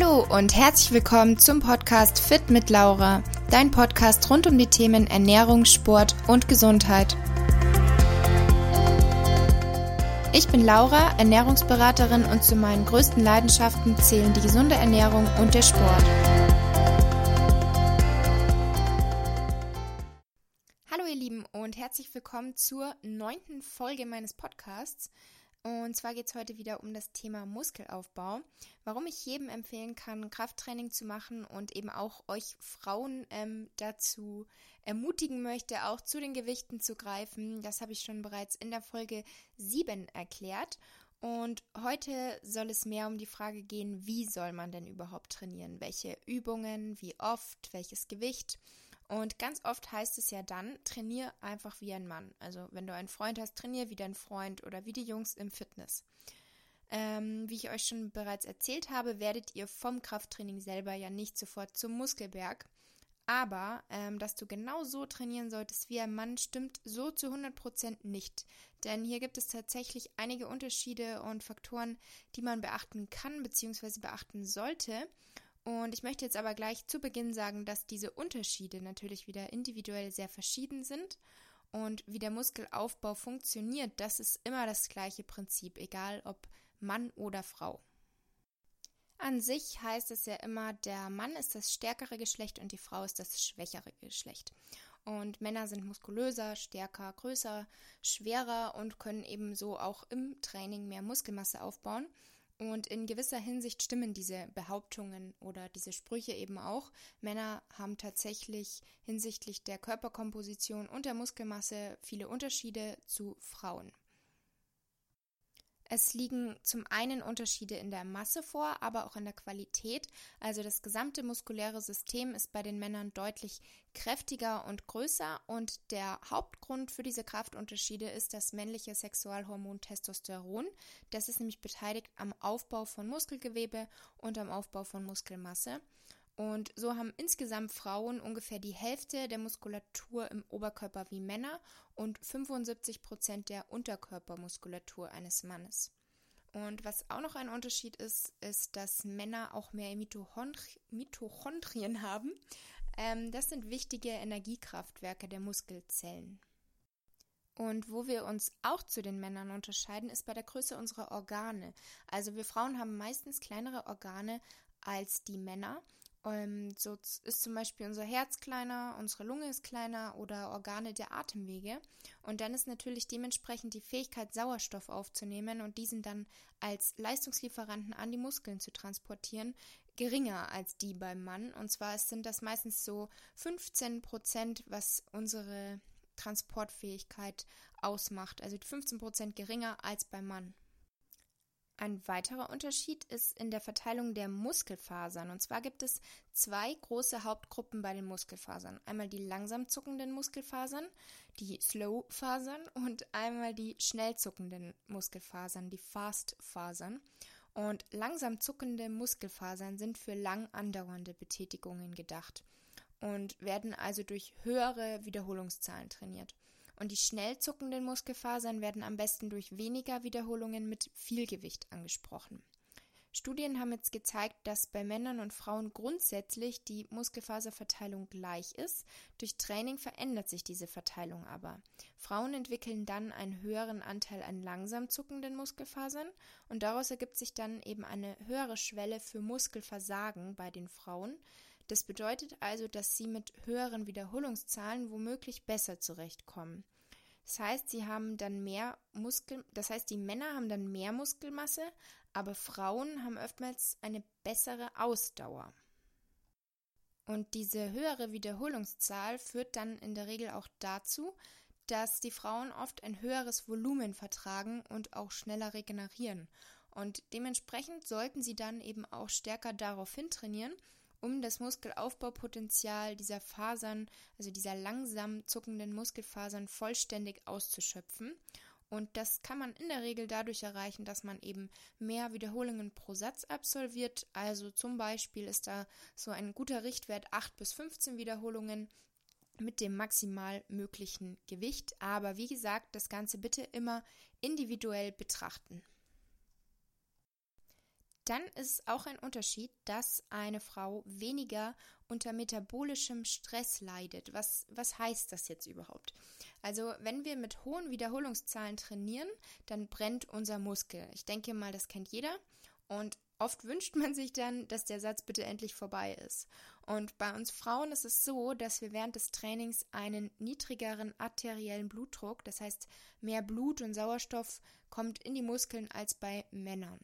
Hallo und herzlich willkommen zum Podcast Fit mit Laura, dein Podcast rund um die Themen Ernährung, Sport und Gesundheit. Ich bin Laura, Ernährungsberaterin und zu meinen größten Leidenschaften zählen die gesunde Ernährung und der Sport. Hallo ihr Lieben und herzlich willkommen zur neunten Folge meines Podcasts. Und zwar geht es heute wieder um das Thema Muskelaufbau. Warum ich jedem empfehlen kann, Krafttraining zu machen und eben auch euch Frauen ähm, dazu ermutigen möchte, auch zu den Gewichten zu greifen. Das habe ich schon bereits in der Folge 7 erklärt. Und heute soll es mehr um die Frage gehen, wie soll man denn überhaupt trainieren? Welche Übungen, wie oft, welches Gewicht? Und ganz oft heißt es ja dann, trainier einfach wie ein Mann. Also wenn du einen Freund hast, trainier wie dein Freund oder wie die Jungs im Fitness. Ähm, wie ich euch schon bereits erzählt habe, werdet ihr vom Krafttraining selber ja nicht sofort zum Muskelberg. Aber ähm, dass du genau so trainieren solltest wie ein Mann, stimmt so zu 100% nicht. Denn hier gibt es tatsächlich einige Unterschiede und Faktoren, die man beachten kann bzw. beachten sollte. Und ich möchte jetzt aber gleich zu Beginn sagen, dass diese Unterschiede natürlich wieder individuell sehr verschieden sind. Und wie der Muskelaufbau funktioniert, das ist immer das gleiche Prinzip, egal ob Mann oder Frau. An sich heißt es ja immer, der Mann ist das stärkere Geschlecht und die Frau ist das schwächere Geschlecht. Und Männer sind muskulöser, stärker, größer, schwerer und können ebenso auch im Training mehr Muskelmasse aufbauen. Und in gewisser Hinsicht stimmen diese Behauptungen oder diese Sprüche eben auch. Männer haben tatsächlich hinsichtlich der Körperkomposition und der Muskelmasse viele Unterschiede zu Frauen. Es liegen zum einen Unterschiede in der Masse vor, aber auch in der Qualität. Also das gesamte muskuläre System ist bei den Männern deutlich kräftiger und größer und der Hauptgrund für diese Kraftunterschiede ist das männliche Sexualhormon Testosteron. Das ist nämlich beteiligt am Aufbau von Muskelgewebe und am Aufbau von Muskelmasse. Und so haben insgesamt Frauen ungefähr die Hälfte der Muskulatur im Oberkörper wie Männer und 75 Prozent der Unterkörpermuskulatur eines Mannes. Und was auch noch ein Unterschied ist, ist, dass Männer auch mehr Mitochondrien haben. Ähm, das sind wichtige Energiekraftwerke der Muskelzellen. Und wo wir uns auch zu den Männern unterscheiden, ist bei der Größe unserer Organe. Also wir Frauen haben meistens kleinere Organe als die Männer. Ähm, so ist zum Beispiel unser Herz kleiner, unsere Lunge ist kleiner oder Organe der Atemwege. Und dann ist natürlich dementsprechend die Fähigkeit, Sauerstoff aufzunehmen und diesen dann als Leistungslieferanten an die Muskeln zu transportieren, geringer als die beim Mann. Und zwar sind das meistens so 15 Prozent, was unsere Transportfähigkeit ausmacht. Also 15 Prozent geringer als beim Mann. Ein weiterer Unterschied ist in der Verteilung der Muskelfasern. Und zwar gibt es zwei große Hauptgruppen bei den Muskelfasern. Einmal die langsam zuckenden Muskelfasern, die Slow-Fasern und einmal die schnell zuckenden Muskelfasern, die Fast-Fasern. Und langsam zuckende Muskelfasern sind für lang andauernde Betätigungen gedacht und werden also durch höhere Wiederholungszahlen trainiert. Und die schnell zuckenden Muskelfasern werden am besten durch weniger Wiederholungen mit viel Gewicht angesprochen. Studien haben jetzt gezeigt, dass bei Männern und Frauen grundsätzlich die Muskelfaserverteilung gleich ist. Durch Training verändert sich diese Verteilung aber. Frauen entwickeln dann einen höheren Anteil an langsam zuckenden Muskelfasern und daraus ergibt sich dann eben eine höhere Schwelle für Muskelversagen bei den Frauen, das bedeutet also, dass sie mit höheren Wiederholungszahlen womöglich besser zurechtkommen. Das heißt, sie haben dann mehr Muskel, das heißt, die Männer haben dann mehr Muskelmasse, aber Frauen haben oftmals eine bessere Ausdauer. Und diese höhere Wiederholungszahl führt dann in der Regel auch dazu, dass die Frauen oft ein höheres Volumen vertragen und auch schneller regenerieren. Und dementsprechend sollten sie dann eben auch stärker darauf hintrainieren, um das Muskelaufbaupotenzial dieser Fasern, also dieser langsam zuckenden Muskelfasern, vollständig auszuschöpfen. Und das kann man in der Regel dadurch erreichen, dass man eben mehr Wiederholungen pro Satz absolviert. Also zum Beispiel ist da so ein guter Richtwert 8 bis 15 Wiederholungen mit dem maximal möglichen Gewicht. Aber wie gesagt, das Ganze bitte immer individuell betrachten. Dann ist auch ein Unterschied, dass eine Frau weniger unter metabolischem Stress leidet. Was, was heißt das jetzt überhaupt? Also wenn wir mit hohen Wiederholungszahlen trainieren, dann brennt unser Muskel. Ich denke mal, das kennt jeder. Und oft wünscht man sich dann, dass der Satz bitte endlich vorbei ist. Und bei uns Frauen ist es so, dass wir während des Trainings einen niedrigeren arteriellen Blutdruck, das heißt mehr Blut und Sauerstoff kommt in die Muskeln als bei Männern.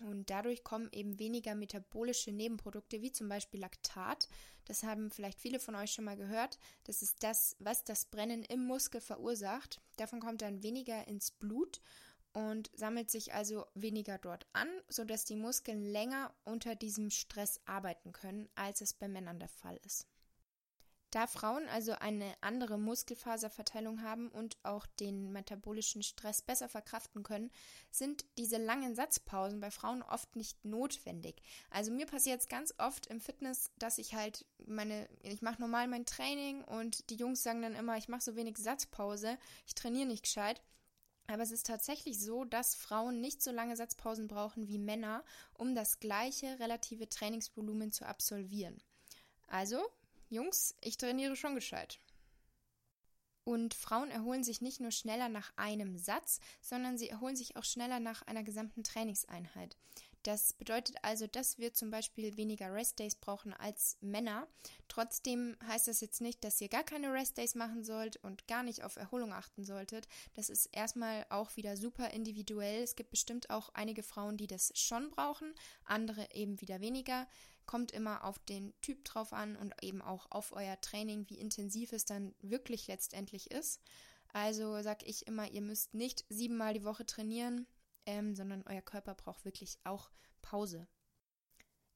Und dadurch kommen eben weniger metabolische Nebenprodukte, wie zum Beispiel Laktat. Das haben vielleicht viele von euch schon mal gehört. Das ist das, was das Brennen im Muskel verursacht. Davon kommt dann weniger ins Blut und sammelt sich also weniger dort an, sodass die Muskeln länger unter diesem Stress arbeiten können, als es bei Männern der Fall ist. Da Frauen also eine andere Muskelfaserverteilung haben und auch den metabolischen Stress besser verkraften können, sind diese langen Satzpausen bei Frauen oft nicht notwendig. Also mir passiert es ganz oft im Fitness, dass ich halt meine, ich mache normal mein Training und die Jungs sagen dann immer, ich mache so wenig Satzpause, ich trainiere nicht gescheit. Aber es ist tatsächlich so, dass Frauen nicht so lange Satzpausen brauchen wie Männer, um das gleiche relative Trainingsvolumen zu absolvieren. Also Jungs, ich trainiere schon gescheit. Und Frauen erholen sich nicht nur schneller nach einem Satz, sondern sie erholen sich auch schneller nach einer gesamten Trainingseinheit. Das bedeutet also, dass wir zum Beispiel weniger Restdays brauchen als Männer. Trotzdem heißt das jetzt nicht, dass ihr gar keine Restdays machen sollt und gar nicht auf Erholung achten solltet. Das ist erstmal auch wieder super individuell. Es gibt bestimmt auch einige Frauen, die das schon brauchen, andere eben wieder weniger. Kommt immer auf den Typ drauf an und eben auch auf euer Training, wie intensiv es dann wirklich letztendlich ist. Also sag ich immer, ihr müsst nicht siebenmal die Woche trainieren, ähm, sondern euer Körper braucht wirklich auch Pause.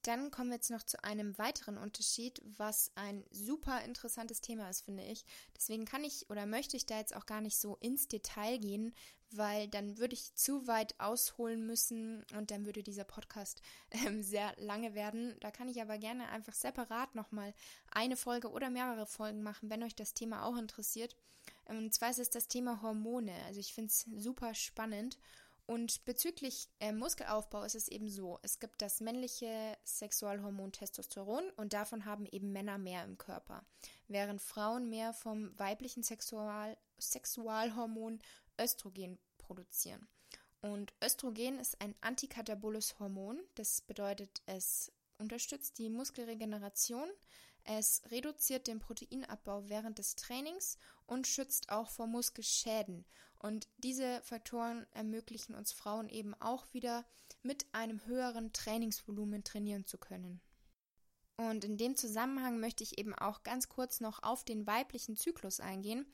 Dann kommen wir jetzt noch zu einem weiteren Unterschied, was ein super interessantes Thema ist, finde ich. Deswegen kann ich oder möchte ich da jetzt auch gar nicht so ins Detail gehen, weil dann würde ich zu weit ausholen müssen und dann würde dieser Podcast ähm, sehr lange werden. Da kann ich aber gerne einfach separat nochmal eine Folge oder mehrere Folgen machen, wenn euch das Thema auch interessiert. Und zwar ist es das Thema Hormone. Also ich finde es super spannend und bezüglich äh, Muskelaufbau ist es eben so, es gibt das männliche Sexualhormon Testosteron und davon haben eben Männer mehr im Körper, während Frauen mehr vom weiblichen Sexual Sexualhormon Östrogen produzieren. Und Östrogen ist ein antikataboles Hormon, das bedeutet, es unterstützt die Muskelregeneration, es reduziert den Proteinabbau während des Trainings und schützt auch vor Muskelschäden. Und diese Faktoren ermöglichen uns Frauen eben auch wieder mit einem höheren Trainingsvolumen trainieren zu können. Und in dem Zusammenhang möchte ich eben auch ganz kurz noch auf den weiblichen Zyklus eingehen.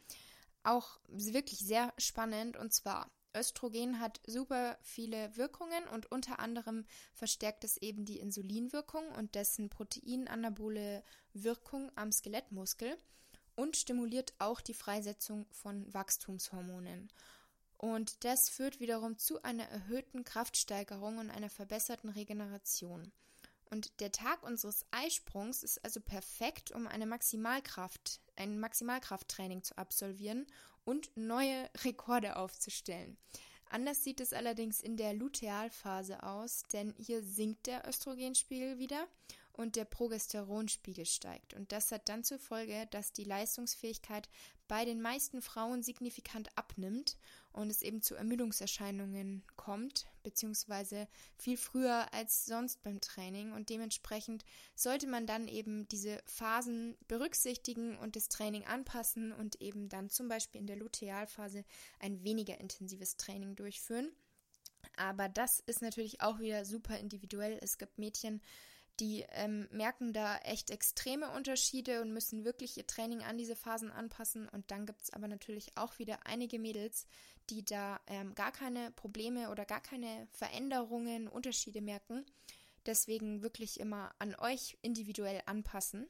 Auch wirklich sehr spannend und zwar Östrogen hat super viele Wirkungen und unter anderem verstärkt es eben die Insulinwirkung und dessen proteinanabole Wirkung am Skelettmuskel und stimuliert auch die Freisetzung von Wachstumshormonen. Und das führt wiederum zu einer erhöhten Kraftsteigerung und einer verbesserten Regeneration. Und der Tag unseres Eisprungs ist also perfekt, um eine Maximalkraft, ein Maximalkrafttraining zu absolvieren und neue Rekorde aufzustellen. Anders sieht es allerdings in der Lutealphase aus, denn hier sinkt der Östrogenspiegel wieder und der Progesteronspiegel steigt. Und das hat dann zur Folge, dass die Leistungsfähigkeit bei den meisten Frauen signifikant abnimmt und es eben zu Ermüdungserscheinungen kommt, beziehungsweise viel früher als sonst beim Training. Und dementsprechend sollte man dann eben diese Phasen berücksichtigen und das Training anpassen und eben dann zum Beispiel in der Lutealphase ein weniger intensives Training durchführen. Aber das ist natürlich auch wieder super individuell. Es gibt Mädchen, die ähm, merken da echt extreme Unterschiede und müssen wirklich ihr Training an diese Phasen anpassen. Und dann gibt es aber natürlich auch wieder einige Mädels, die da ähm, gar keine Probleme oder gar keine Veränderungen, Unterschiede merken. Deswegen wirklich immer an euch individuell anpassen.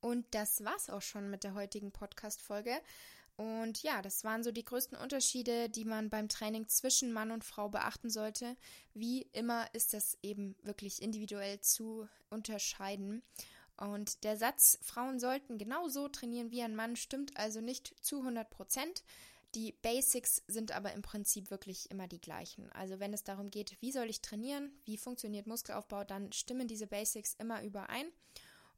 Und das war's auch schon mit der heutigen Podcast-Folge. Und ja, das waren so die größten Unterschiede, die man beim Training zwischen Mann und Frau beachten sollte. Wie immer ist das eben wirklich individuell zu unterscheiden. Und der Satz, Frauen sollten genauso trainieren wie ein Mann, stimmt also nicht zu 100 Prozent. Die Basics sind aber im Prinzip wirklich immer die gleichen. Also wenn es darum geht, wie soll ich trainieren, wie funktioniert Muskelaufbau, dann stimmen diese Basics immer überein.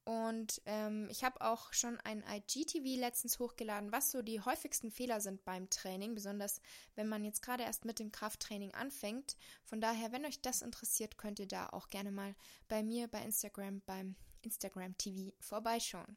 Und ähm, ich habe auch schon ein IGTV letztens hochgeladen, was so die häufigsten Fehler sind beim Training, besonders wenn man jetzt gerade erst mit dem Krafttraining anfängt. Von daher, wenn euch das interessiert, könnt ihr da auch gerne mal bei mir bei Instagram beim Instagram TV vorbeischauen.